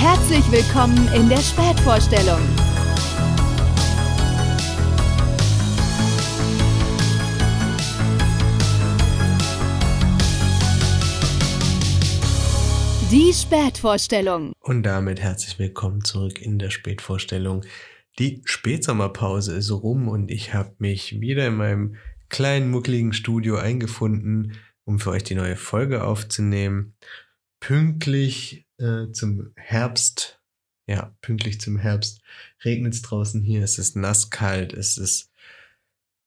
Herzlich willkommen in der Spätvorstellung. Die Spätvorstellung. Und damit herzlich willkommen zurück in der Spätvorstellung. Die Spätsommerpause ist rum und ich habe mich wieder in meinem kleinen muckligen Studio eingefunden, um für euch die neue Folge aufzunehmen. Pünktlich äh, zum Herbst, ja, pünktlich zum Herbst. Regnet es draußen hier, es ist nasskalt, es ist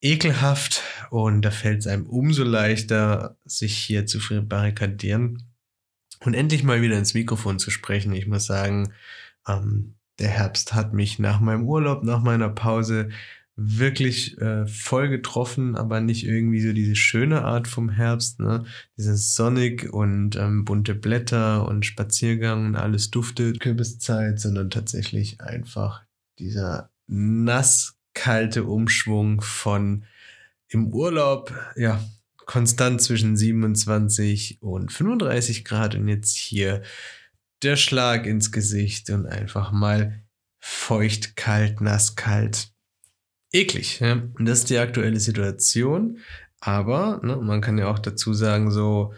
ekelhaft. Und da fällt es einem umso leichter, sich hier zu barrikadieren und endlich mal wieder ins Mikrofon zu sprechen. Ich muss sagen, ähm, der Herbst hat mich nach meinem Urlaub, nach meiner Pause wirklich äh, voll getroffen, aber nicht irgendwie so diese schöne Art vom Herbst, ne? Dieses sonnig und ähm, bunte Blätter und Spaziergang und alles duftet, Kürbiszeit, sondern tatsächlich einfach dieser nass kalte Umschwung von im Urlaub, ja, konstant zwischen 27 und 35 Grad und jetzt hier der Schlag ins Gesicht und einfach mal feucht, kalt, nass, kalt. Eklig. Ja? Und das ist die aktuelle Situation. Aber ne, man kann ja auch dazu sagen, so,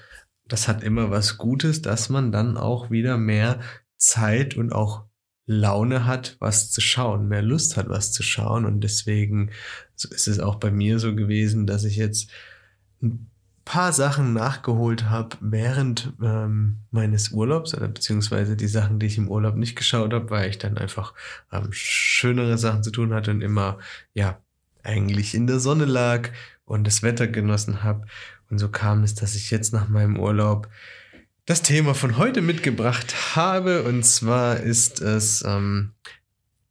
das hat immer was Gutes, dass man dann auch wieder mehr Zeit und auch Laune hat, was zu schauen, mehr Lust hat, was zu schauen. Und deswegen ist es auch bei mir so gewesen, dass ich jetzt paar Sachen nachgeholt habe während ähm, meines Urlaubs oder beziehungsweise die Sachen, die ich im Urlaub nicht geschaut habe, weil ich dann einfach ähm, schönere Sachen zu tun hatte und immer ja eigentlich in der Sonne lag und das Wetter genossen habe. Und so kam es, dass ich jetzt nach meinem Urlaub das Thema von heute mitgebracht habe. Und zwar ist es ähm,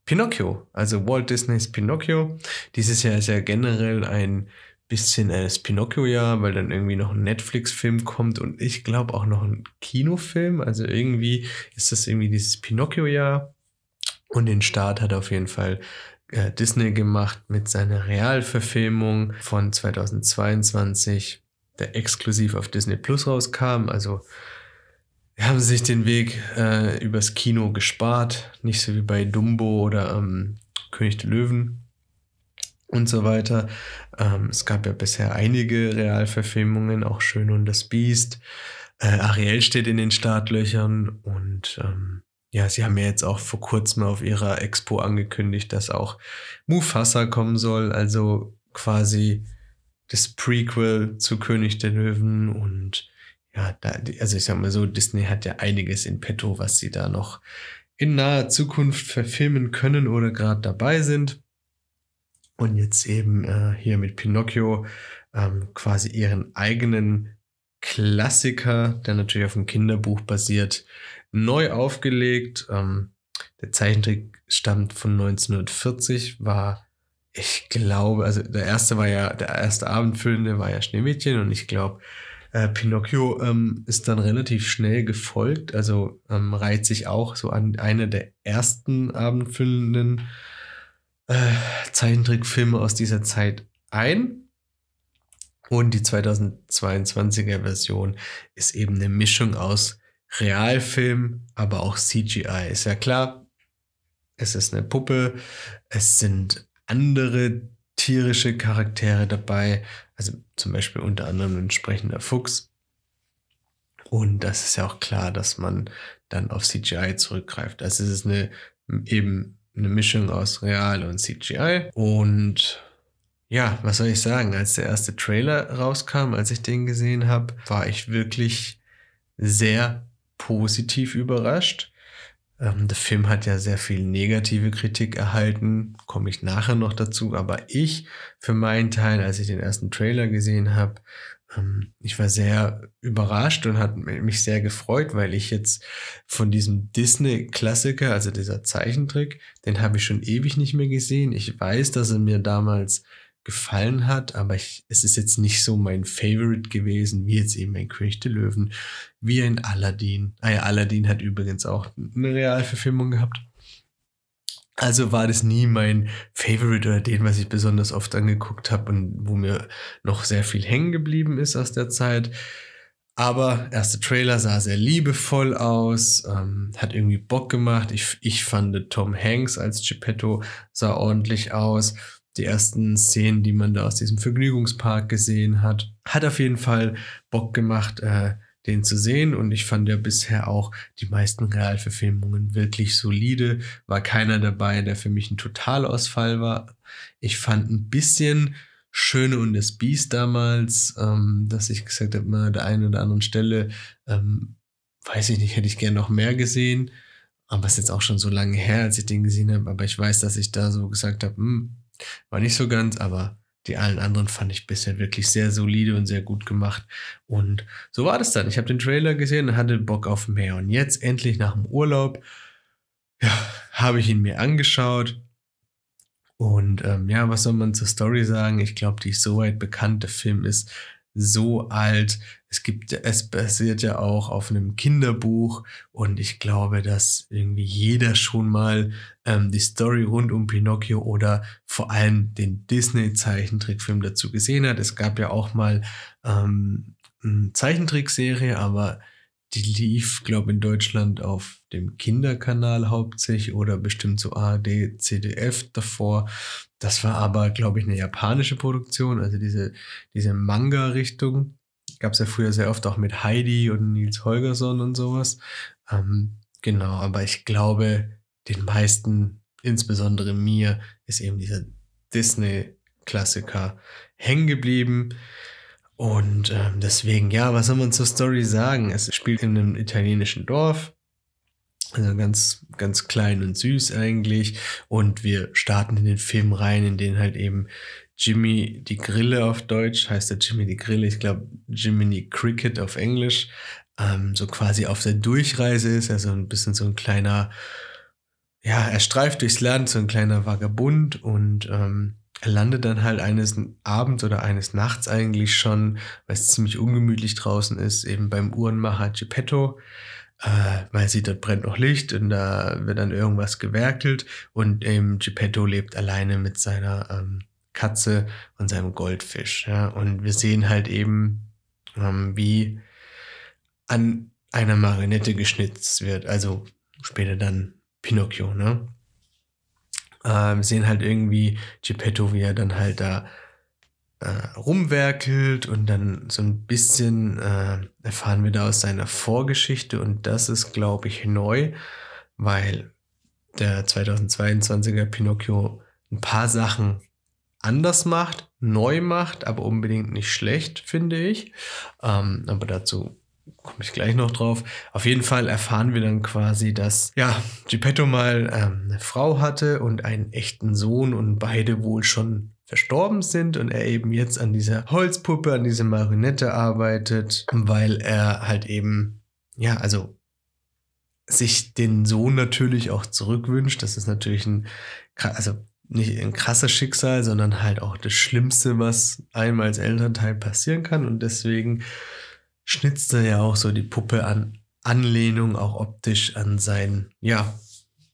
Pinocchio, also Walt Disneys Pinocchio. Dieses Jahr ist ja generell ein bisschen das Pinocchio-Jahr, weil dann irgendwie noch ein Netflix-Film kommt und ich glaube auch noch ein Kinofilm. Also irgendwie ist das irgendwie dieses Pinocchio-Jahr. Und den Start hat auf jeden Fall äh, Disney gemacht mit seiner Realverfilmung von 2022, der exklusiv auf Disney Plus rauskam. Also haben sich den Weg äh, übers Kino gespart, nicht so wie bei Dumbo oder ähm, König der Löwen und so weiter. Ähm, es gab ja bisher einige Realverfilmungen, auch Schön und das Biest. Äh, Ariel steht in den Startlöchern und ähm, ja, sie haben ja jetzt auch vor kurzem auf ihrer Expo angekündigt, dass auch Mufasa kommen soll, also quasi das Prequel zu König der Löwen und ja, da, also ich sag mal so, Disney hat ja einiges in petto, was sie da noch in naher Zukunft verfilmen können oder gerade dabei sind und jetzt eben äh, hier mit Pinocchio ähm, quasi ihren eigenen Klassiker, der natürlich auf einem Kinderbuch basiert, neu aufgelegt. Ähm, der Zeichentrick stammt von 1940, war, ich glaube, also der erste war ja, der erste Abendfüllende war ja Schneemädchen und ich glaube, äh, Pinocchio ähm, ist dann relativ schnell gefolgt, also ähm, reiht sich auch so an eine der ersten Abendfüllenden äh, Zeichentrickfilme aus dieser Zeit ein. Und die 2022er Version ist eben eine Mischung aus Realfilm, aber auch CGI. Ist ja klar, es ist eine Puppe, es sind andere tierische Charaktere dabei, also zum Beispiel unter anderem ein entsprechender Fuchs. Und das ist ja auch klar, dass man dann auf CGI zurückgreift. Also es ist eine eben eine Mischung aus Real und CGI. Und ja, was soll ich sagen? Als der erste Trailer rauskam, als ich den gesehen habe, war ich wirklich sehr positiv überrascht. Ähm, der Film hat ja sehr viel negative Kritik erhalten, komme ich nachher noch dazu. Aber ich, für meinen Teil, als ich den ersten Trailer gesehen habe, ich war sehr überrascht und hat mich sehr gefreut, weil ich jetzt von diesem Disney-Klassiker, also dieser Zeichentrick, den habe ich schon ewig nicht mehr gesehen. Ich weiß, dass er mir damals gefallen hat, aber ich, es ist jetzt nicht so mein Favorite gewesen, wie jetzt eben ein König der Löwen, wie ein Aladdin. Ah ja, Aladdin hat übrigens auch eine Realverfilmung gehabt. Also war das nie mein Favorite oder den, was ich besonders oft angeguckt habe und wo mir noch sehr viel hängen geblieben ist aus der Zeit. Aber erste Trailer sah sehr liebevoll aus, ähm, hat irgendwie Bock gemacht. Ich, ich fand Tom Hanks als Geppetto sah ordentlich aus. Die ersten Szenen, die man da aus diesem Vergnügungspark gesehen hat, hat auf jeden Fall Bock gemacht, äh, den zu sehen. Und ich fand ja bisher auch die meisten Realverfilmungen wirklich solide. War keiner dabei, der für mich ein Totalausfall war. Ich fand ein bisschen Schöne und das Biest damals, ähm, dass ich gesagt habe, mal der einen oder anderen Stelle, ähm, weiß ich nicht, hätte ich gern noch mehr gesehen. Aber es ist jetzt auch schon so lange her, als ich den gesehen habe. Aber ich weiß, dass ich da so gesagt habe, hm, war nicht so ganz, aber die allen anderen fand ich bisher wirklich sehr solide und sehr gut gemacht. Und so war das dann. Ich habe den Trailer gesehen und hatte Bock auf mehr. Und jetzt endlich nach dem Urlaub, ja, habe ich ihn mir angeschaut und ähm, ja, was soll man zur Story sagen? Ich glaube, die ist soweit bekannt. Der Film ist so alt. Es gibt, es basiert ja auch auf einem Kinderbuch und ich glaube, dass irgendwie jeder schon mal ähm, die Story rund um Pinocchio oder vor allem den Disney-Zeichentrickfilm dazu gesehen hat. Es gab ja auch mal ähm, eine Zeichentrickserie, aber die lief, glaube in Deutschland auf dem Kinderkanal hauptsächlich oder bestimmt so ARD, CDF davor. Das war aber, glaube ich, eine japanische Produktion, also diese, diese Manga-Richtung. Gab es ja früher sehr oft auch mit Heidi und Nils Holgersson und sowas. Ähm, genau, aber ich glaube, den meisten, insbesondere mir, ist eben dieser Disney-Klassiker hängen geblieben. Und ähm, deswegen, ja, was soll man zur Story sagen? Es spielt in einem italienischen Dorf. Also ganz, ganz klein und süß eigentlich. Und wir starten in den Film rein, in den halt eben Jimmy die Grille auf Deutsch, heißt der Jimmy die Grille, ich glaube Jimmy Cricket auf Englisch, ähm, so quasi auf der Durchreise ist, also ein bisschen so ein kleiner, ja, er streift durchs Land, so ein kleiner Vagabund und ähm, er landet dann halt eines Abends oder eines Nachts eigentlich schon, weil es ziemlich ungemütlich draußen ist, eben beim Uhrenmacher Geppetto, äh, weil sie dort brennt noch Licht und da wird dann irgendwas gewerkelt und eben Geppetto lebt alleine mit seiner ähm, Katze und seinem Goldfisch. Ja? Und wir sehen halt eben, ähm, wie an einer Marionette geschnitzt wird, also später dann Pinocchio, ne? Ähm, sehen halt irgendwie Geppetto, wie er dann halt da äh, rumwerkelt und dann so ein bisschen äh, erfahren wir da aus seiner Vorgeschichte und das ist, glaube ich, neu, weil der 2022er Pinocchio ein paar Sachen anders macht, neu macht, aber unbedingt nicht schlecht, finde ich. Ähm, aber dazu komme ich gleich noch drauf. Auf jeden Fall erfahren wir dann quasi, dass ja, Geppetto mal ähm, eine Frau hatte und einen echten Sohn und beide wohl schon verstorben sind und er eben jetzt an dieser Holzpuppe, an dieser Marionette arbeitet, weil er halt eben, ja, also sich den Sohn natürlich auch zurückwünscht. Das ist natürlich ein, also nicht ein krasses Schicksal, sondern halt auch das Schlimmste, was einem als Elternteil passieren kann und deswegen schnitzte ja auch so die Puppe an Anlehnung auch optisch an seinen, ja,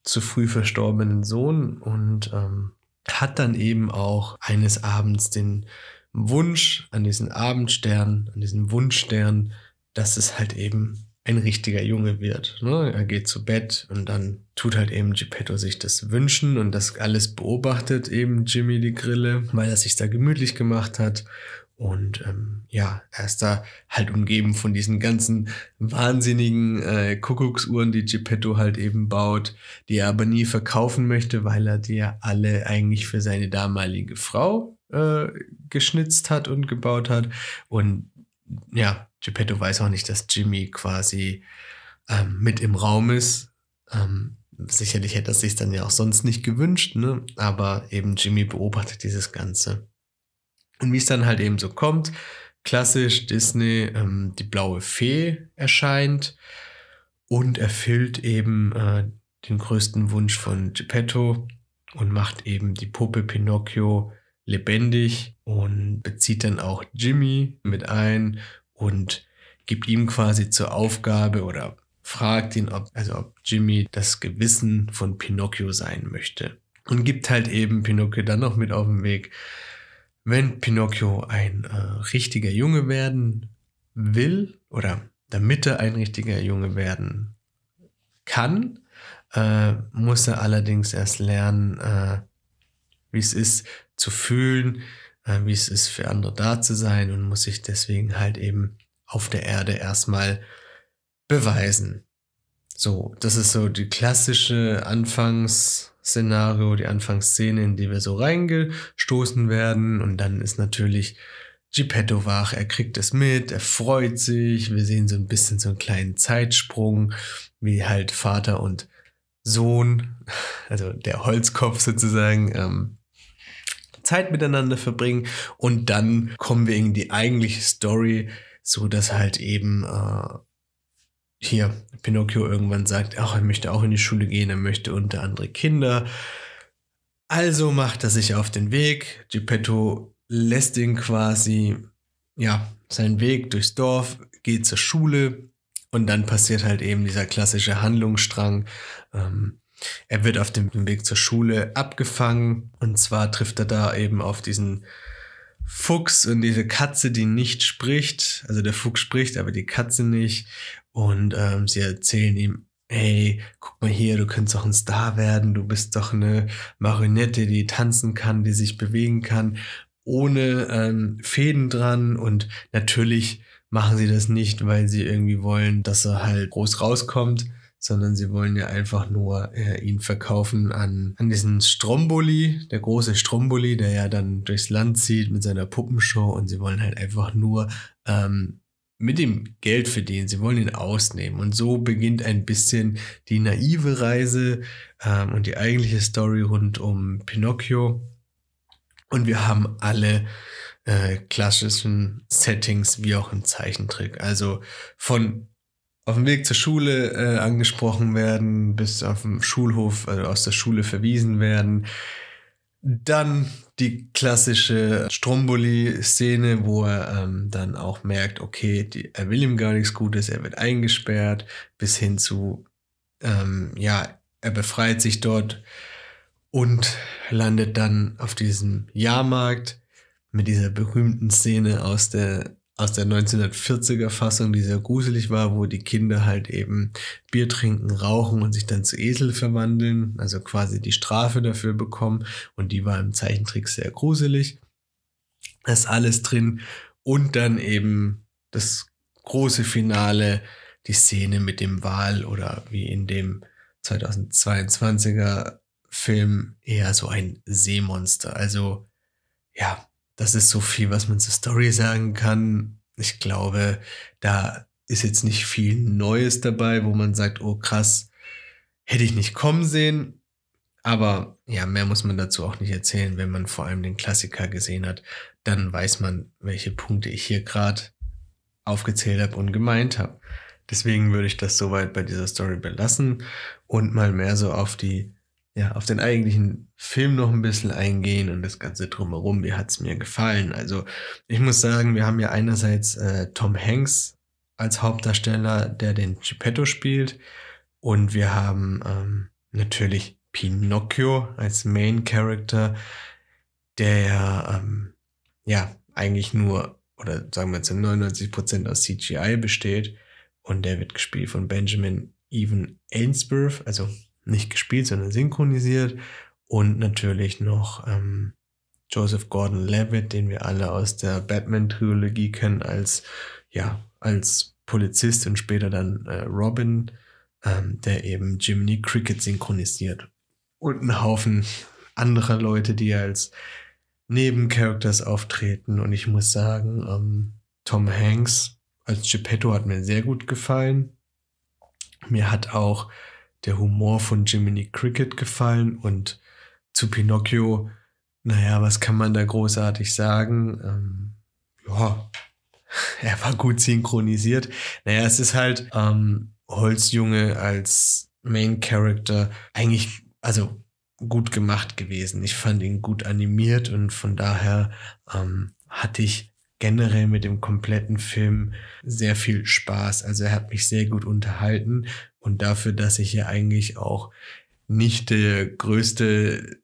zu früh verstorbenen Sohn und ähm, hat dann eben auch eines Abends den Wunsch an diesen Abendstern, an diesen Wunschstern, dass es halt eben ein richtiger Junge wird. Ne? Er geht zu Bett und dann tut halt eben Geppetto sich das wünschen und das alles beobachtet eben Jimmy die Grille, weil er sich da gemütlich gemacht hat und ähm, ja, er ist da halt umgeben von diesen ganzen wahnsinnigen äh, Kuckucksuhren, die Geppetto halt eben baut, die er aber nie verkaufen möchte, weil er die ja alle eigentlich für seine damalige Frau äh, geschnitzt hat und gebaut hat. Und ja, Geppetto weiß auch nicht, dass Jimmy quasi ähm, mit im Raum ist. Ähm, sicherlich hätte er sich dann ja auch sonst nicht gewünscht, ne? aber eben Jimmy beobachtet dieses Ganze. Und wie es dann halt eben so kommt, klassisch Disney, ähm, die blaue Fee erscheint und erfüllt eben äh, den größten Wunsch von Geppetto und macht eben die Puppe Pinocchio lebendig und bezieht dann auch Jimmy mit ein und gibt ihm quasi zur Aufgabe oder fragt ihn, ob, also ob Jimmy das Gewissen von Pinocchio sein möchte. Und gibt halt eben Pinocchio dann noch mit auf den Weg, wenn Pinocchio ein äh, richtiger Junge werden will oder damit er ein richtiger Junge werden kann, äh, muss er allerdings erst lernen, äh, wie es ist zu fühlen, äh, wie es ist für andere da zu sein und muss sich deswegen halt eben auf der Erde erstmal beweisen. So, das ist so die klassische Anfangsszenario, die Anfangsszene, in die wir so reingestoßen werden. Und dann ist natürlich Geppetto wach, er kriegt es mit, er freut sich, wir sehen so ein bisschen so einen kleinen Zeitsprung, wie halt Vater und Sohn, also der Holzkopf sozusagen, ähm, Zeit miteinander verbringen. Und dann kommen wir in die eigentliche Story, so dass halt eben äh, hier Pinocchio irgendwann sagt, ach, er möchte auch in die Schule gehen, er möchte unter andere Kinder. Also macht er sich auf den Weg. Geppetto lässt ihn quasi, ja, seinen Weg durchs Dorf, geht zur Schule und dann passiert halt eben dieser klassische Handlungsstrang. Ähm, er wird auf dem Weg zur Schule abgefangen und zwar trifft er da eben auf diesen Fuchs und diese Katze, die nicht spricht. Also der Fuchs spricht, aber die Katze nicht. Und ähm, sie erzählen ihm, hey, guck mal hier, du könntest doch ein Star werden, du bist doch eine Marionette, die tanzen kann, die sich bewegen kann ohne ähm, Fäden dran. Und natürlich machen sie das nicht, weil sie irgendwie wollen, dass er halt groß rauskommt, sondern sie wollen ja einfach nur äh, ihn verkaufen an, an diesen Stromboli, der große Stromboli, der ja dann durchs Land zieht mit seiner Puppenshow. Und sie wollen halt einfach nur ähm, mit dem Geld verdienen. Sie wollen ihn ausnehmen. Und so beginnt ein bisschen die naive Reise ähm, und die eigentliche Story rund um Pinocchio. Und wir haben alle äh, klassischen Settings wie auch im Zeichentrick. Also von auf dem Weg zur Schule äh, angesprochen werden, bis auf dem Schulhof, also aus der Schule verwiesen werden. Dann die klassische Stromboli-Szene, wo er ähm, dann auch merkt, okay, die, er will ihm gar nichts Gutes, er wird eingesperrt, bis hin zu, ähm, ja, er befreit sich dort und landet dann auf diesem Jahrmarkt mit dieser berühmten Szene aus der aus der 1940er Fassung, die sehr gruselig war, wo die Kinder halt eben Bier trinken, rauchen und sich dann zu Esel verwandeln, also quasi die Strafe dafür bekommen. Und die war im Zeichentrick sehr gruselig. Das ist alles drin. Und dann eben das große Finale, die Szene mit dem Wal oder wie in dem 2022er Film eher so ein Seemonster. Also ja, das ist so viel, was man zur Story sagen kann. Ich glaube, da ist jetzt nicht viel Neues dabei, wo man sagt, oh krass, hätte ich nicht kommen sehen. Aber ja, mehr muss man dazu auch nicht erzählen. Wenn man vor allem den Klassiker gesehen hat, dann weiß man, welche Punkte ich hier gerade aufgezählt habe und gemeint habe. Deswegen würde ich das soweit bei dieser Story belassen und mal mehr so auf die ja, auf den eigentlichen Film noch ein bisschen eingehen und das Ganze drumherum. Wie hat es mir gefallen? Also, ich muss sagen, wir haben ja einerseits äh, Tom Hanks als Hauptdarsteller, der den Geppetto spielt. Und wir haben ähm, natürlich Pinocchio als Main Character, der ähm, ja eigentlich nur, oder sagen wir zu 99% aus CGI besteht. Und der wird gespielt von Benjamin Even Ainsworth, also nicht gespielt, sondern synchronisiert. Und natürlich noch ähm, Joseph Gordon-Levitt, den wir alle aus der Batman-Trilogie kennen, als, ja, als Polizist und später dann äh, Robin, ähm, der eben Jiminy Cricket synchronisiert. Und ein Haufen anderer Leute, die als Nebencharacters auftreten. Und ich muss sagen, ähm, Tom Hanks als Geppetto hat mir sehr gut gefallen. Mir hat auch der Humor von Jiminy Cricket gefallen und zu Pinocchio, naja, was kann man da großartig sagen? Ähm, ja, er war gut synchronisiert. Naja, es ist halt ähm, Holzjunge als Main Character eigentlich, also gut gemacht gewesen. Ich fand ihn gut animiert und von daher ähm, hatte ich generell mit dem kompletten Film sehr viel Spaß. Also er hat mich sehr gut unterhalten und dafür, dass ich ja eigentlich auch nicht der größte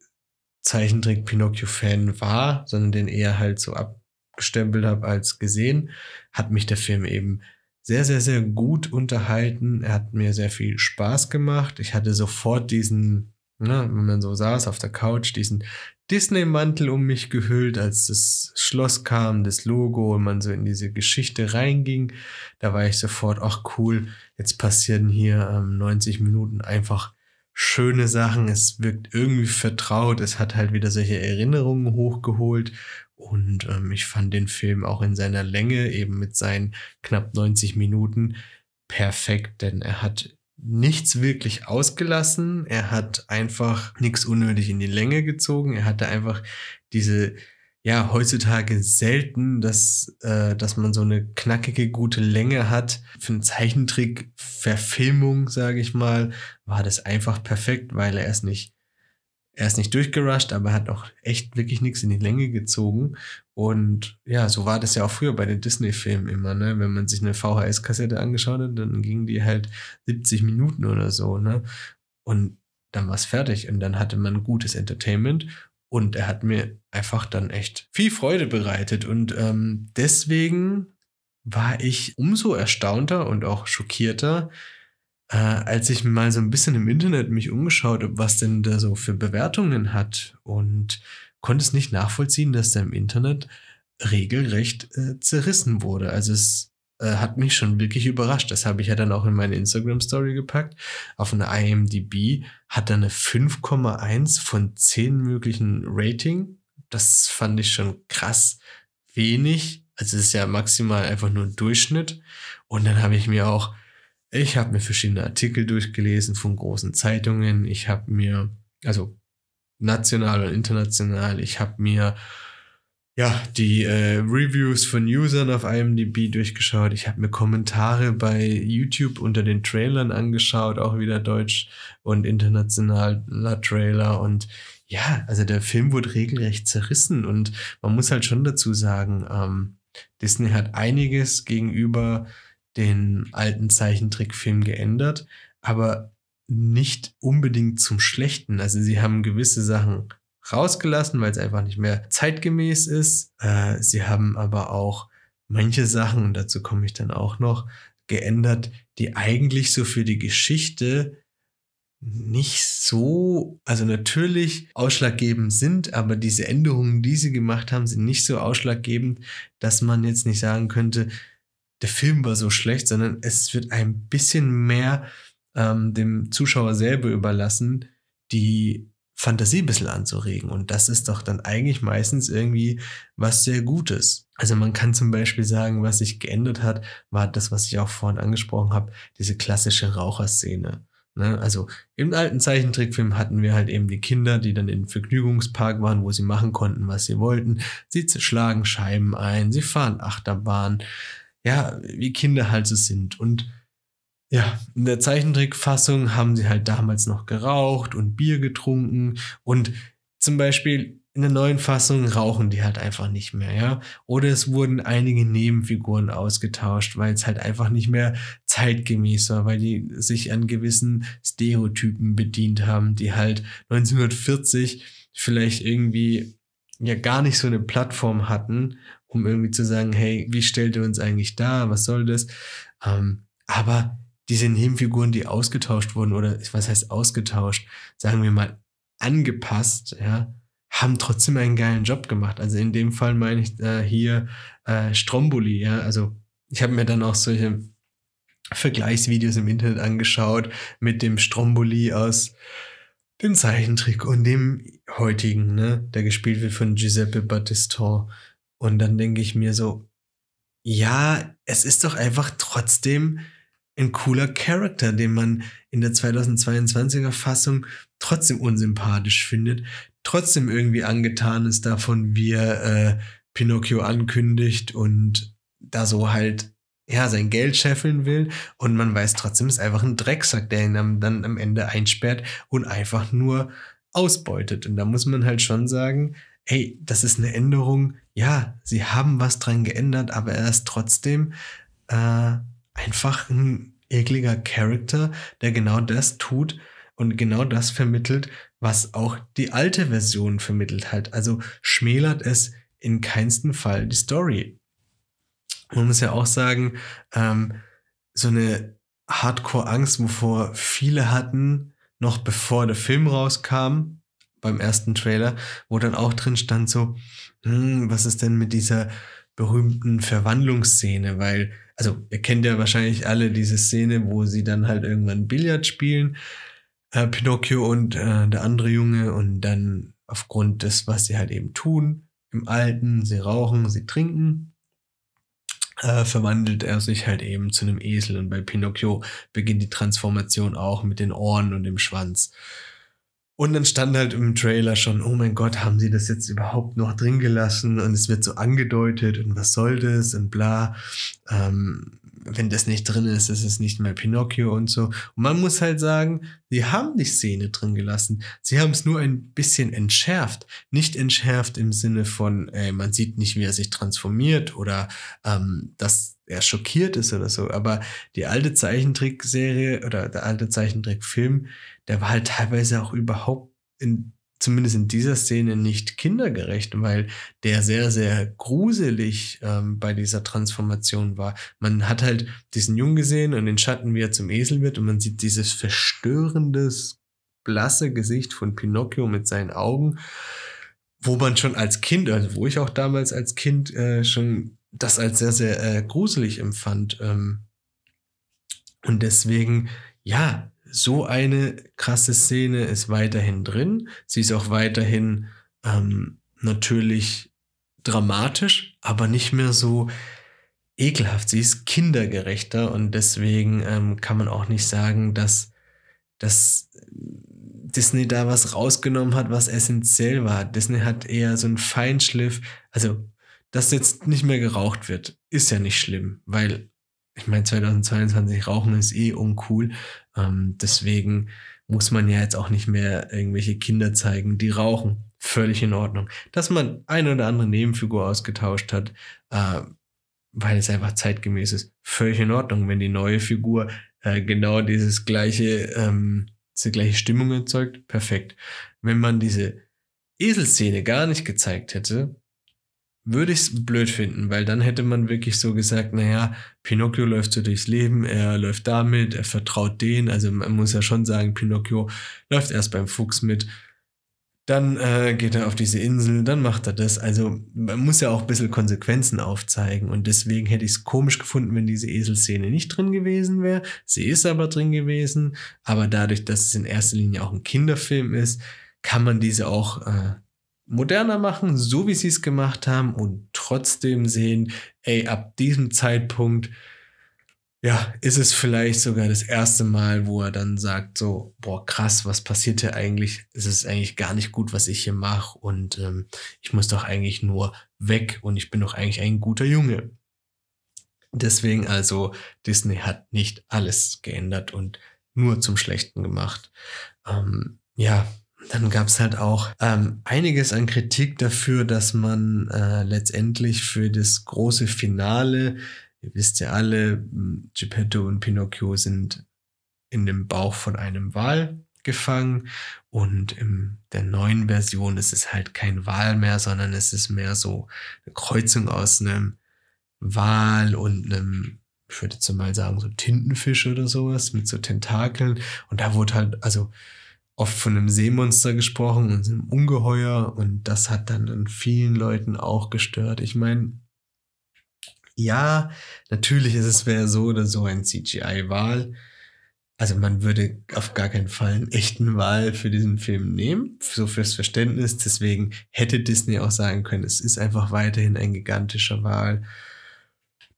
Zeichentrick Pinocchio-Fan war, sondern den eher halt so ab abgestempelt habe als gesehen, hat mich der Film eben sehr, sehr, sehr gut unterhalten. Er hat mir sehr viel Spaß gemacht. Ich hatte sofort diesen, ne, wenn man so saß auf der Couch, diesen Disney-Mantel um mich gehüllt, als das Schloss kam, das Logo und man so in diese Geschichte reinging. Da war ich sofort, ach cool, jetzt passieren hier ähm, 90 Minuten einfach schöne Sachen. Es wirkt irgendwie vertraut. Es hat halt wieder solche Erinnerungen hochgeholt. Und ähm, ich fand den Film auch in seiner Länge, eben mit seinen knapp 90 Minuten, perfekt, denn er hat nichts wirklich ausgelassen. Er hat einfach nichts unnötig in die Länge gezogen. Er hatte einfach diese, ja, heutzutage selten, dass, äh, dass man so eine knackige, gute Länge hat. Für eine Zeichentrick-Verfilmung, sage ich mal, war das einfach perfekt, weil er es nicht er ist nicht durchgerusht, aber hat auch echt wirklich nichts in die Länge gezogen. Und ja, so war das ja auch früher bei den Disney-Filmen immer, ne? Wenn man sich eine VHS-Kassette angeschaut hat, dann gingen die halt 70 Minuten oder so, ne? Und dann war es fertig und dann hatte man gutes Entertainment und er hat mir einfach dann echt viel Freude bereitet. Und ähm, deswegen war ich umso erstaunter und auch schockierter, äh, als ich mal so ein bisschen im Internet mich umgeschaut habe, was denn da so für Bewertungen hat und konnte es nicht nachvollziehen, dass da im Internet regelrecht äh, zerrissen wurde. Also es äh, hat mich schon wirklich überrascht. Das habe ich ja dann auch in meine Instagram Story gepackt. Auf einer IMDb hat er eine 5,1 von 10 möglichen Rating. Das fand ich schon krass wenig. Also es ist ja maximal einfach nur ein Durchschnitt. Und dann habe ich mir auch ich habe mir verschiedene Artikel durchgelesen von großen Zeitungen. Ich habe mir, also national und international, ich habe mir ja die äh, Reviews von Usern auf IMDb durchgeschaut. Ich habe mir Kommentare bei YouTube unter den Trailern angeschaut, auch wieder deutsch und internationaler Trailer. Und ja, also der Film wurde regelrecht zerrissen. Und man muss halt schon dazu sagen, ähm, Disney hat einiges gegenüber den alten Zeichentrickfilm geändert, aber nicht unbedingt zum Schlechten. Also sie haben gewisse Sachen rausgelassen, weil es einfach nicht mehr zeitgemäß ist. Äh, sie haben aber auch manche Sachen, und dazu komme ich dann auch noch, geändert, die eigentlich so für die Geschichte nicht so, also natürlich ausschlaggebend sind, aber diese Änderungen, die sie gemacht haben, sind nicht so ausschlaggebend, dass man jetzt nicht sagen könnte, der Film war so schlecht, sondern es wird ein bisschen mehr ähm, dem Zuschauer selber überlassen, die Fantasie ein bisschen anzuregen. Und das ist doch dann eigentlich meistens irgendwie was sehr Gutes. Also man kann zum Beispiel sagen, was sich geändert hat, war das, was ich auch vorhin angesprochen habe, diese klassische Raucherszene. Ne? Also im alten Zeichentrickfilm hatten wir halt eben die Kinder, die dann im Vergnügungspark waren, wo sie machen konnten, was sie wollten. Sie schlagen Scheiben ein, sie fahren Achterbahn, ja, wie Kinder halt so sind. Und ja, in der Zeichentrickfassung haben sie halt damals noch geraucht und Bier getrunken und zum Beispiel in der neuen Fassung rauchen die halt einfach nicht mehr, ja. Oder es wurden einige Nebenfiguren ausgetauscht, weil es halt einfach nicht mehr zeitgemäß war, weil die sich an gewissen Stereotypen bedient haben, die halt 1940 vielleicht irgendwie ja gar nicht so eine Plattform hatten, um irgendwie zu sagen, hey, wie stellt ihr uns eigentlich dar? Was soll das? Ähm, aber diese Nebenfiguren, die ausgetauscht wurden, oder was heißt ausgetauscht, sagen wir mal angepasst, ja, haben trotzdem einen geilen Job gemacht. Also in dem Fall meine ich äh, hier äh, Stromboli, ja. Also ich habe mir dann auch solche Vergleichsvideos im Internet angeschaut mit dem Stromboli aus dem Zeichentrick und dem heutigen, ne, der gespielt wird von Giuseppe Battiston. Und dann denke ich mir so, ja, es ist doch einfach trotzdem ein cooler Charakter, den man in der 2022er Fassung trotzdem unsympathisch findet, trotzdem irgendwie angetan ist davon, wie er äh, Pinocchio ankündigt und da so halt ja sein Geld scheffeln will und man weiß trotzdem, ist einfach ein Drecksack, der ihn dann am Ende einsperrt und einfach nur ausbeutet. Und da muss man halt schon sagen, hey, das ist eine Änderung. Ja, sie haben was dran geändert, aber er ist trotzdem äh, einfach ein ekliger Charakter, der genau das tut und genau das vermittelt, was auch die alte Version vermittelt hat. Also schmälert es in keinsten Fall die Story. Man muss ja auch sagen, ähm, so eine Hardcore-Angst, wovor viele hatten, noch bevor der Film rauskam, beim ersten Trailer, wo dann auch drin stand so, hm, was ist denn mit dieser berühmten Verwandlungsszene? Weil, also ihr kennt ja wahrscheinlich alle diese Szene, wo sie dann halt irgendwann Billard spielen, äh, Pinocchio und äh, der andere Junge und dann aufgrund des, was sie halt eben tun, im Alten, sie rauchen, sie trinken, äh, verwandelt er sich halt eben zu einem Esel und bei Pinocchio beginnt die Transformation auch mit den Ohren und dem Schwanz. Und dann stand halt im Trailer schon, oh mein Gott, haben sie das jetzt überhaupt noch drin gelassen? Und es wird so angedeutet und was soll das und bla. Ähm, wenn das nicht drin ist, ist es nicht mehr Pinocchio und so. Und man muss halt sagen, sie haben die Szene drin gelassen. Sie haben es nur ein bisschen entschärft. Nicht entschärft im Sinne von, ey, man sieht nicht, wie er sich transformiert oder ähm, dass er schockiert ist oder so. Aber die alte Zeichentrickserie oder der alte Zeichentrickfilm, der war halt teilweise auch überhaupt in zumindest in dieser Szene nicht kindergerecht, weil der sehr, sehr gruselig ähm, bei dieser Transformation war. Man hat halt diesen Jungen gesehen und den Schatten, wie er zum Esel wird und man sieht dieses verstörendes, blasse Gesicht von Pinocchio mit seinen Augen, wo man schon als Kind, also wo ich auch damals als Kind äh, schon das als sehr, sehr äh, gruselig empfand. Ähm, und deswegen, ja, so eine krasse Szene ist weiterhin drin. Sie ist auch weiterhin ähm, natürlich dramatisch, aber nicht mehr so ekelhaft. Sie ist kindergerechter und deswegen ähm, kann man auch nicht sagen, dass, dass Disney da was rausgenommen hat, was essentiell war. Disney hat eher so einen Feinschliff. Also, dass jetzt nicht mehr geraucht wird, ist ja nicht schlimm, weil ich meine, 2022 Rauchen ist eh uncool. Ähm, deswegen muss man ja jetzt auch nicht mehr irgendwelche Kinder zeigen, die rauchen. Völlig in Ordnung. Dass man eine oder andere Nebenfigur ausgetauscht hat, äh, weil es einfach zeitgemäß ist, völlig in Ordnung. Wenn die neue Figur äh, genau dieses gleiche, ähm, diese gleiche Stimmung erzeugt, perfekt. Wenn man diese Eselszene gar nicht gezeigt hätte, würde ich es blöd finden, weil dann hätte man wirklich so gesagt, naja, Pinocchio läuft so durchs Leben, er läuft damit, er vertraut den, also man muss ja schon sagen, Pinocchio läuft erst beim Fuchs mit, dann äh, geht er auf diese Insel, dann macht er das. Also man muss ja auch ein bisschen Konsequenzen aufzeigen und deswegen hätte ich es komisch gefunden, wenn diese Eselszene nicht drin gewesen wäre. Sie ist aber drin gewesen, aber dadurch, dass es in erster Linie auch ein Kinderfilm ist, kann man diese auch äh, moderner machen, so wie sie es gemacht haben und trotzdem sehen, ey, ab diesem Zeitpunkt, ja, ist es vielleicht sogar das erste Mal, wo er dann sagt so, boah, krass, was passiert hier eigentlich? Es ist eigentlich gar nicht gut, was ich hier mache und ähm, ich muss doch eigentlich nur weg und ich bin doch eigentlich ein guter Junge. Deswegen also, Disney hat nicht alles geändert und nur zum Schlechten gemacht. Ähm, ja, dann gab es halt auch ähm, einiges an Kritik dafür, dass man äh, letztendlich für das große Finale, ihr wisst ja alle, Geppetto und Pinocchio sind in dem Bauch von einem Wal gefangen und in der neuen Version ist es halt kein Wal mehr, sondern es ist mehr so eine Kreuzung aus einem Wal und einem ich würde jetzt mal sagen, so Tintenfisch oder sowas mit so Tentakeln. Und da wurde halt, also oft von einem Seemonster gesprochen und einem Ungeheuer und das hat dann an vielen Leuten auch gestört. Ich meine, ja, natürlich ist es wäre so oder so ein CGI-Wahl. Also man würde auf gar keinen Fall einen echten Wahl für diesen Film nehmen, so fürs Verständnis. Deswegen hätte Disney auch sagen können, es ist einfach weiterhin ein gigantischer Wahl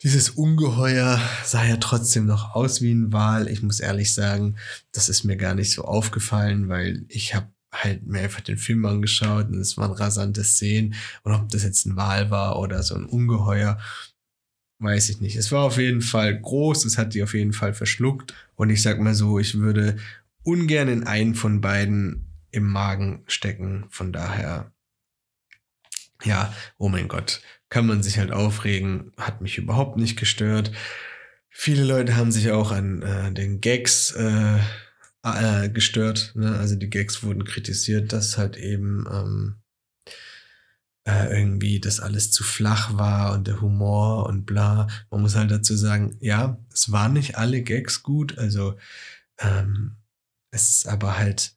dieses Ungeheuer sah ja trotzdem noch aus wie ein Wal. Ich muss ehrlich sagen, das ist mir gar nicht so aufgefallen, weil ich habe halt mir einfach den Film angeschaut und es waren rasante Szenen. Und ob das jetzt ein Wal war oder so ein Ungeheuer, weiß ich nicht. Es war auf jeden Fall groß, es hat die auf jeden Fall verschluckt. Und ich sag mal so, ich würde ungern in einen von beiden im Magen stecken. Von daher, ja, oh mein Gott kann man sich halt aufregen, hat mich überhaupt nicht gestört. Viele Leute haben sich auch an äh, den Gags äh, äh, gestört. Ne? Also die Gags wurden kritisiert, dass halt eben ähm, äh, irgendwie das alles zu flach war und der Humor und bla. Man muss halt dazu sagen, ja, es waren nicht alle Gags gut, also ähm, es ist aber halt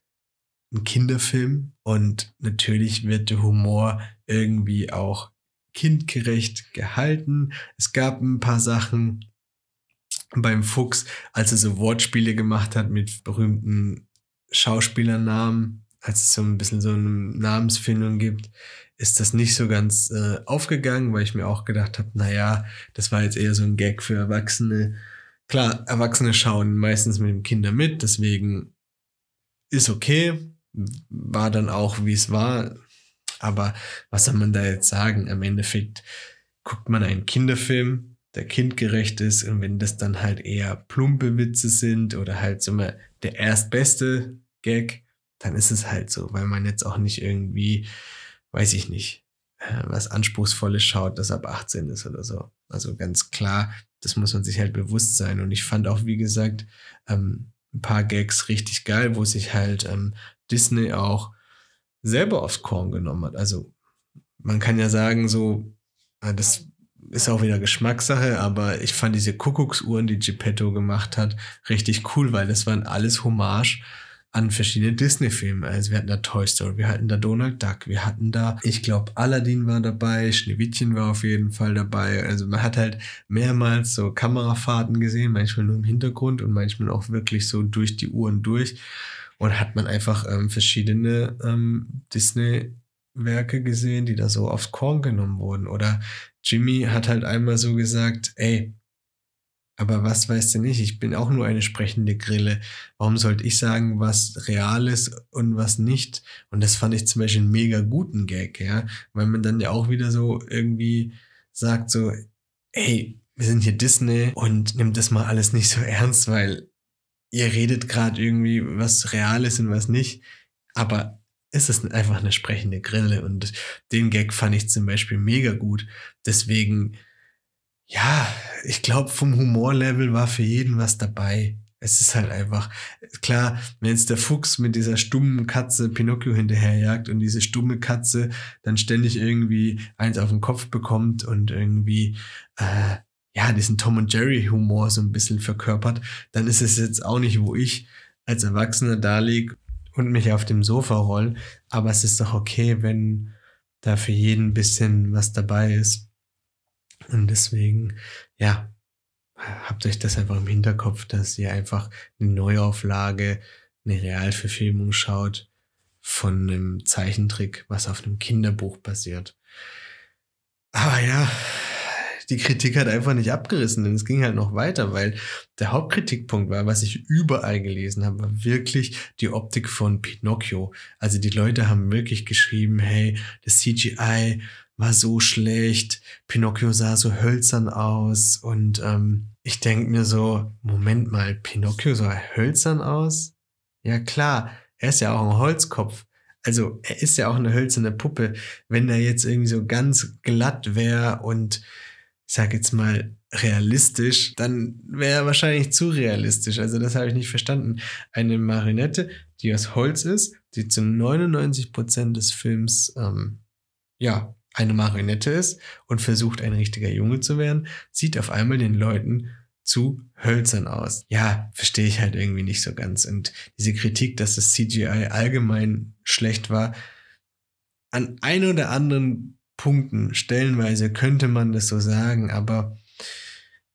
ein Kinderfilm und natürlich wird der Humor irgendwie auch kindgerecht gehalten. Es gab ein paar Sachen beim Fuchs, als er so Wortspiele gemacht hat mit berühmten Schauspielernamen, als es so ein bisschen so eine Namensfindung gibt, ist das nicht so ganz äh, aufgegangen, weil ich mir auch gedacht habe, naja, das war jetzt eher so ein Gag für Erwachsene. Klar, Erwachsene schauen meistens mit dem Kinder mit, deswegen ist okay, war dann auch, wie es war. Aber was soll man da jetzt sagen? Im Endeffekt guckt man einen Kinderfilm, der kindgerecht ist und wenn das dann halt eher plumpe Witze sind oder halt so mal der erstbeste Gag, dann ist es halt so, weil man jetzt auch nicht irgendwie, weiß ich nicht, äh, was Anspruchsvolles schaut, das ab 18 ist oder so. Also ganz klar, das muss man sich halt bewusst sein. Und ich fand auch, wie gesagt, ähm, ein paar Gags richtig geil, wo sich halt ähm, Disney auch selber aufs Korn genommen hat. Also man kann ja sagen, so, ah, das ist auch wieder Geschmackssache, aber ich fand diese Kuckucksuhren, die Geppetto gemacht hat, richtig cool, weil das waren alles Hommage an verschiedene Disney-Filme. Also wir hatten da Toy Story, wir hatten da Donald Duck, wir hatten da, ich glaube, Aladdin war dabei, Schneewittchen war auf jeden Fall dabei. Also man hat halt mehrmals so Kamerafahrten gesehen, manchmal nur im Hintergrund und manchmal auch wirklich so durch die Uhren durch. Und hat man einfach ähm, verschiedene ähm, Disney-Werke gesehen, die da so aufs Korn genommen wurden. Oder Jimmy hat halt einmal so gesagt, ey, aber was weißt du nicht? Ich bin auch nur eine sprechende Grille. Warum sollte ich sagen, was real ist und was nicht? Und das fand ich zum Beispiel einen mega guten Gag, ja. Weil man dann ja auch wieder so irgendwie sagt so, ey, wir sind hier Disney und nimmt das mal alles nicht so ernst, weil ihr redet gerade irgendwie, was real ist und was nicht. Aber es ist einfach eine sprechende Grille und den Gag fand ich zum Beispiel mega gut. Deswegen, ja, ich glaube, vom Humorlevel war für jeden was dabei. Es ist halt einfach, klar, wenn jetzt der Fuchs mit dieser stummen Katze Pinocchio hinterherjagt und diese stumme Katze dann ständig irgendwie eins auf den Kopf bekommt und irgendwie, äh, ja, diesen Tom und Jerry Humor so ein bisschen verkörpert, dann ist es jetzt auch nicht, wo ich als Erwachsener da lieg und mich auf dem Sofa roll. Aber es ist doch okay, wenn da für jeden ein bisschen was dabei ist. Und deswegen, ja, habt euch das einfach im Hinterkopf, dass ihr einfach eine Neuauflage, eine Realverfilmung schaut von einem Zeichentrick, was auf einem Kinderbuch basiert. Aber ja, die Kritik hat einfach nicht abgerissen, denn es ging halt noch weiter, weil der Hauptkritikpunkt war, was ich überall gelesen habe, war wirklich die Optik von Pinocchio. Also die Leute haben wirklich geschrieben, hey, das CGI war so schlecht, Pinocchio sah so hölzern aus und ähm, ich denke mir so, Moment mal, Pinocchio sah hölzern aus? Ja klar, er ist ja auch ein Holzkopf. Also er ist ja auch eine hölzerne Puppe. Wenn er jetzt irgendwie so ganz glatt wäre und sag jetzt mal, realistisch, dann wäre er wahrscheinlich zu realistisch. Also das habe ich nicht verstanden. Eine Marionette, die aus Holz ist, die zu 99 Prozent des Films, ähm, ja, eine Marionette ist und versucht, ein richtiger Junge zu werden, sieht auf einmal den Leuten zu hölzern aus. Ja, verstehe ich halt irgendwie nicht so ganz. Und diese Kritik, dass das CGI allgemein schlecht war, an ein oder anderen Punkten. Stellenweise könnte man das so sagen, aber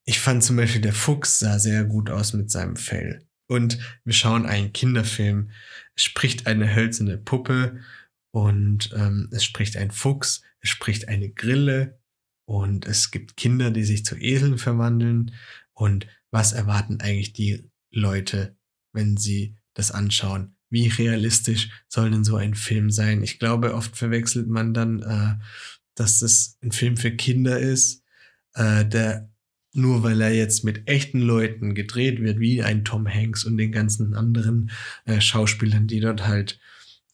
ich fand zum Beispiel, der Fuchs sah sehr gut aus mit seinem Fell. Und wir schauen einen Kinderfilm. Es spricht eine hölzerne Puppe und ähm, es spricht ein Fuchs, es spricht eine Grille und es gibt Kinder, die sich zu Eseln verwandeln. Und was erwarten eigentlich die Leute, wenn sie das anschauen? Wie realistisch soll denn so ein Film sein? Ich glaube, oft verwechselt man dann äh, dass das ein Film für Kinder ist, äh, der nur weil er jetzt mit echten Leuten gedreht wird, wie ein Tom Hanks und den ganzen anderen äh, Schauspielern, die dort halt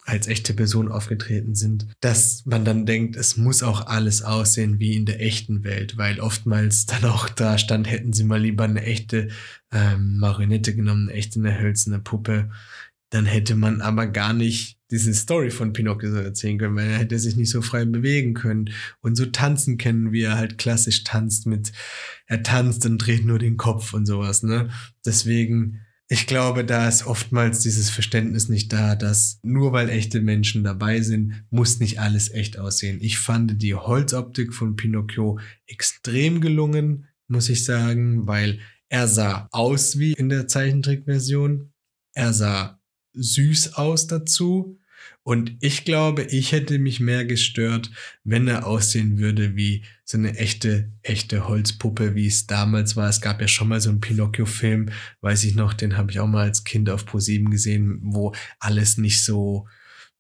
als echte Person aufgetreten sind, dass man dann denkt, es muss auch alles aussehen wie in der echten Welt, weil oftmals dann auch da stand, hätten sie mal lieber eine echte ähm, Marionette genommen, eine echte eine hölzerne Puppe, dann hätte man aber gar nicht diese Story von Pinocchio so erzählen können, weil er hätte sich nicht so frei bewegen können und so tanzen können, wie er halt klassisch tanzt mit, er tanzt und dreht nur den Kopf und sowas, ne? Deswegen, ich glaube, da ist oftmals dieses Verständnis nicht da, dass nur weil echte Menschen dabei sind, muss nicht alles echt aussehen. Ich fand die Holzoptik von Pinocchio extrem gelungen, muss ich sagen, weil er sah aus wie in der Zeichentrickversion. Er sah süß aus dazu. Und ich glaube, ich hätte mich mehr gestört, wenn er aussehen würde wie so eine echte, echte Holzpuppe, wie es damals war. Es gab ja schon mal so einen Pinocchio-Film, weiß ich noch, den habe ich auch mal als Kind auf Pro7 gesehen, wo alles nicht so,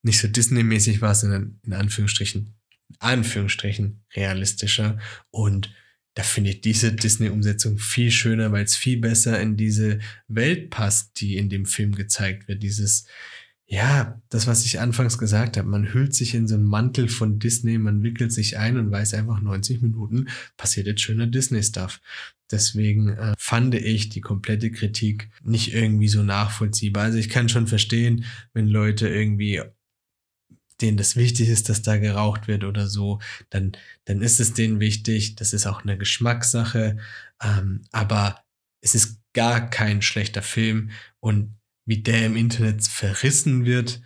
nicht so Disney-mäßig war, sondern in Anführungsstrichen, in Anführungsstrichen realistischer. Und da finde ich diese Disney-Umsetzung viel schöner, weil es viel besser in diese Welt passt, die in dem Film gezeigt wird. Dieses, ja, das, was ich anfangs gesagt habe, man hüllt sich in so einen Mantel von Disney, man wickelt sich ein und weiß einfach 90 Minuten passiert jetzt schöner Disney-Stuff. Deswegen äh, fand ich die komplette Kritik nicht irgendwie so nachvollziehbar. Also ich kann schon verstehen, wenn Leute irgendwie denen das wichtig ist, dass da geraucht wird oder so, dann, dann ist es denen wichtig. Das ist auch eine Geschmackssache. Ähm, aber es ist gar kein schlechter Film und wie der im Internet verrissen wird,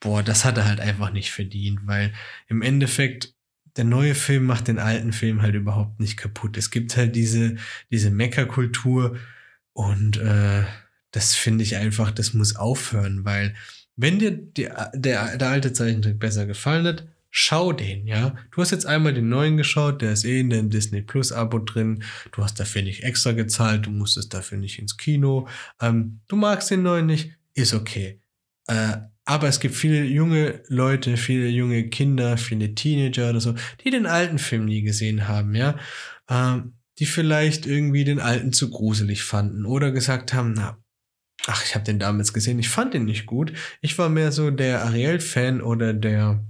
boah, das hat er halt einfach nicht verdient, weil im Endeffekt der neue Film macht den alten Film halt überhaupt nicht kaputt. Es gibt halt diese, diese Meckerkultur und äh, das finde ich einfach, das muss aufhören, weil wenn dir die, der, der alte Zeichentrick besser gefallen hat, schau den, ja. Du hast jetzt einmal den neuen geschaut, der ist eh in dem Disney Plus Abo drin. Du hast dafür nicht extra gezahlt, du musstest dafür nicht ins Kino. Ähm, du magst den neuen nicht, ist okay. Äh, aber es gibt viele junge Leute, viele junge Kinder, viele Teenager oder so, die den alten Film nie gesehen haben, ja. Ähm, die vielleicht irgendwie den alten zu gruselig fanden oder gesagt haben, na, Ach, ich habe den damals gesehen. Ich fand den nicht gut. Ich war mehr so der Ariel-Fan oder der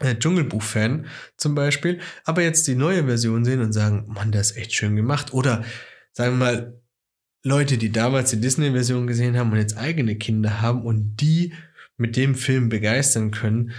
äh, Dschungelbuch-Fan zum Beispiel. Aber jetzt die neue Version sehen und sagen, Mann, der ist echt schön gemacht. Oder sagen wir mal, Leute, die damals die Disney-Version gesehen haben und jetzt eigene Kinder haben und die mit dem Film begeistern können.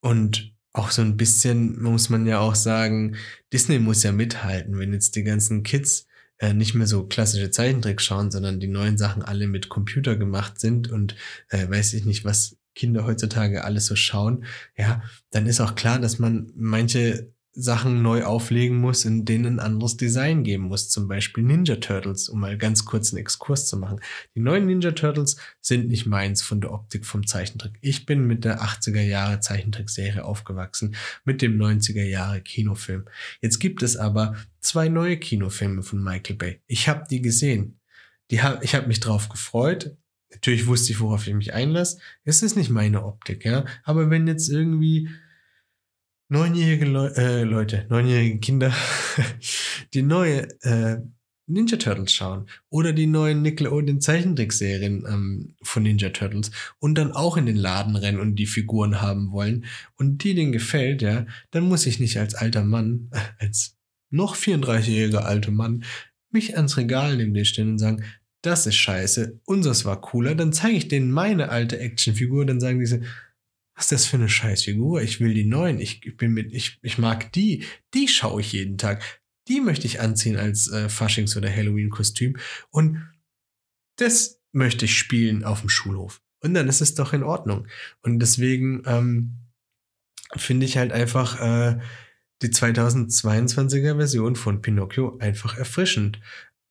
Und auch so ein bisschen muss man ja auch sagen, Disney muss ja mithalten, wenn jetzt die ganzen Kids äh, nicht mehr so klassische Zeichentrick schauen, sondern die neuen Sachen alle mit Computer gemacht sind und äh, weiß ich nicht, was Kinder heutzutage alles so schauen, ja, dann ist auch klar, dass man manche Sachen neu auflegen muss, in denen ein anderes Design geben muss. Zum Beispiel Ninja Turtles, um mal ganz kurz einen Exkurs zu machen. Die neuen Ninja Turtles sind nicht meins von der Optik vom Zeichentrick. Ich bin mit der 80er Jahre Zeichentrickserie aufgewachsen, mit dem 90er Jahre Kinofilm. Jetzt gibt es aber zwei neue Kinofilme von Michael Bay. Ich habe die gesehen. Die hab, ich habe mich drauf gefreut. Natürlich wusste ich, worauf ich mich einlasse. Es ist nicht meine Optik, ja. Aber wenn jetzt irgendwie neunjährige Le äh, Leute, neunjährige Kinder, die neue äh, Ninja Turtles schauen oder die neuen Nickelodeon Zeichentrickserien ähm, von Ninja Turtles und dann auch in den Laden rennen und die Figuren haben wollen und die denen gefällt, ja, dann muss ich nicht als alter Mann, äh, als noch 34-jähriger alter Mann mich ans Regal neben dir stellen und sagen, das ist scheiße, unseres war cooler, dann zeige ich denen meine alte Actionfigur, dann sagen diese, was ist das für eine Scheißfigur? Ich will die neuen. Ich, ich bin mit, ich, ich mag die. Die schaue ich jeden Tag. Die möchte ich anziehen als äh, Faschings- oder Halloween-Kostüm. Und das möchte ich spielen auf dem Schulhof. Und dann ist es doch in Ordnung. Und deswegen ähm, finde ich halt einfach äh, die 2022er Version von Pinocchio einfach erfrischend.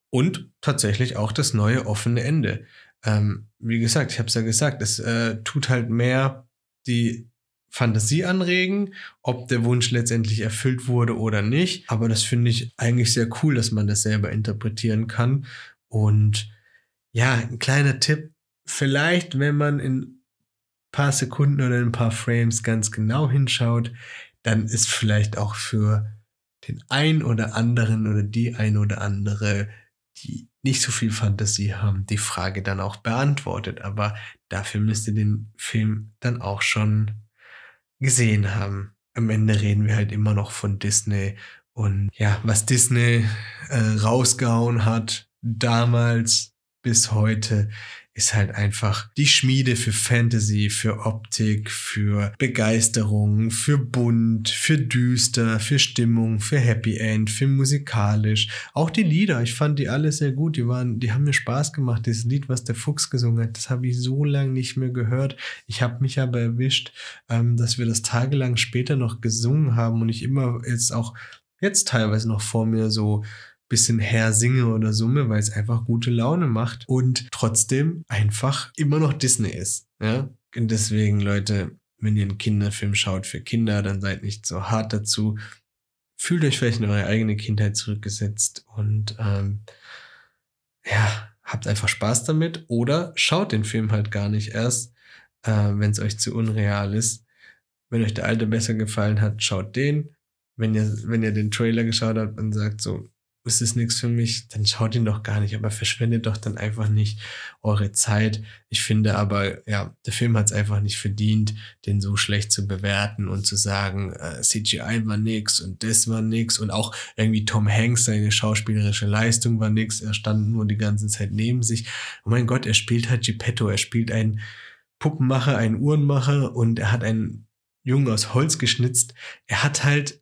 Und tatsächlich auch das neue offene Ende. Ähm, wie gesagt, ich habe es ja gesagt, es äh, tut halt mehr die Fantasie anregen, ob der Wunsch letztendlich erfüllt wurde oder nicht. Aber das finde ich eigentlich sehr cool, dass man das selber interpretieren kann. Und ja, ein kleiner Tipp, vielleicht, wenn man in ein paar Sekunden oder in ein paar Frames ganz genau hinschaut, dann ist vielleicht auch für den ein oder anderen oder die ein oder andere, die nicht so viel Fantasie haben, die Frage dann auch beantwortet. Aber dafür müsst ihr den Film dann auch schon gesehen haben. Am Ende reden wir halt immer noch von Disney und ja, was Disney äh, rausgehauen hat, damals bis heute, ist halt einfach die Schmiede für Fantasy, für Optik, für Begeisterung, für bunt, für düster, für Stimmung, für Happy End, für musikalisch. Auch die Lieder, ich fand die alle sehr gut. Die waren, die haben mir Spaß gemacht. Das Lied, was der Fuchs gesungen hat, das habe ich so lange nicht mehr gehört. Ich habe mich aber erwischt, ähm, dass wir das tagelang später noch gesungen haben und ich immer jetzt auch jetzt teilweise noch vor mir so bisschen her singe oder summe, weil es einfach gute Laune macht und trotzdem einfach immer noch Disney ist. Ja? Und deswegen, Leute, wenn ihr einen Kinderfilm schaut für Kinder, dann seid nicht so hart dazu. Fühlt euch vielleicht in eure eigene Kindheit zurückgesetzt und ähm, ja, habt einfach Spaß damit oder schaut den Film halt gar nicht erst, äh, wenn es euch zu unreal ist. Wenn euch der alte besser gefallen hat, schaut den. Wenn ihr, wenn ihr den Trailer geschaut habt und sagt so, ist es nichts für mich, dann schaut ihn doch gar nicht, aber verschwendet doch dann einfach nicht eure Zeit. Ich finde aber, ja, der Film hat es einfach nicht verdient, den so schlecht zu bewerten und zu sagen, äh, CGI war nix und das war nix und auch irgendwie Tom Hanks, seine schauspielerische Leistung war nix, er stand nur die ganze Zeit neben sich. Oh mein Gott, er spielt halt Geppetto, er spielt einen Puppenmacher, einen Uhrenmacher und er hat einen Jungen aus Holz geschnitzt. Er hat halt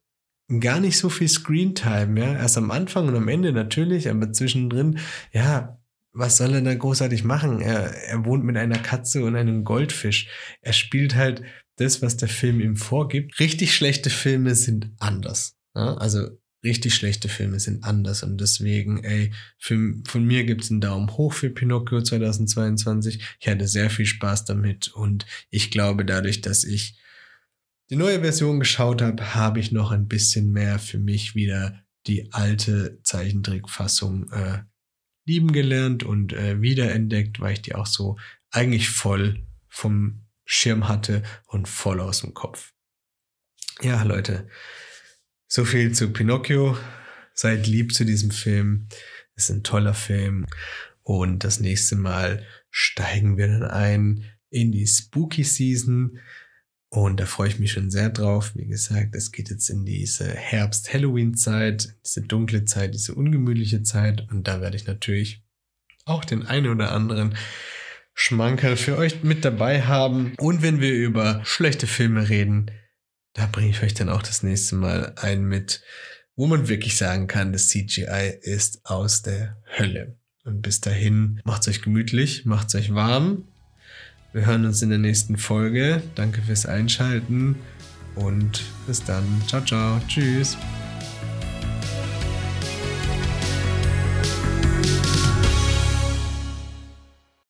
gar nicht so viel Screentime, ja. Erst am Anfang und am Ende natürlich, aber zwischendrin, ja, was soll er da großartig machen? Er, er wohnt mit einer Katze und einem Goldfisch. Er spielt halt das, was der Film ihm vorgibt. Richtig schlechte Filme sind anders. Ja? Also richtig schlechte Filme sind anders und deswegen, ey, für, von mir gibt's einen Daumen hoch für Pinocchio 2022. Ich hatte sehr viel Spaß damit und ich glaube dadurch, dass ich die neue Version geschaut habe, habe ich noch ein bisschen mehr für mich wieder die alte Zeichentrickfassung äh, lieben gelernt und äh, wiederentdeckt, weil ich die auch so eigentlich voll vom Schirm hatte und voll aus dem Kopf. Ja, Leute, so viel zu Pinocchio. Seid lieb zu diesem Film. Ist ein toller Film. Und das nächste Mal steigen wir dann ein in die Spooky Season. Und da freue ich mich schon sehr drauf. Wie gesagt, es geht jetzt in diese Herbst-Halloween-Zeit, diese dunkle Zeit, diese ungemütliche Zeit. Und da werde ich natürlich auch den einen oder anderen Schmankerl für euch mit dabei haben. Und wenn wir über schlechte Filme reden, da bringe ich euch dann auch das nächste Mal ein mit, wo man wirklich sagen kann, das CGI ist aus der Hölle. Und bis dahin, macht's euch gemütlich, macht's euch warm wir hören uns in der nächsten Folge. Danke fürs Einschalten und bis dann. Ciao, ciao. Tschüss.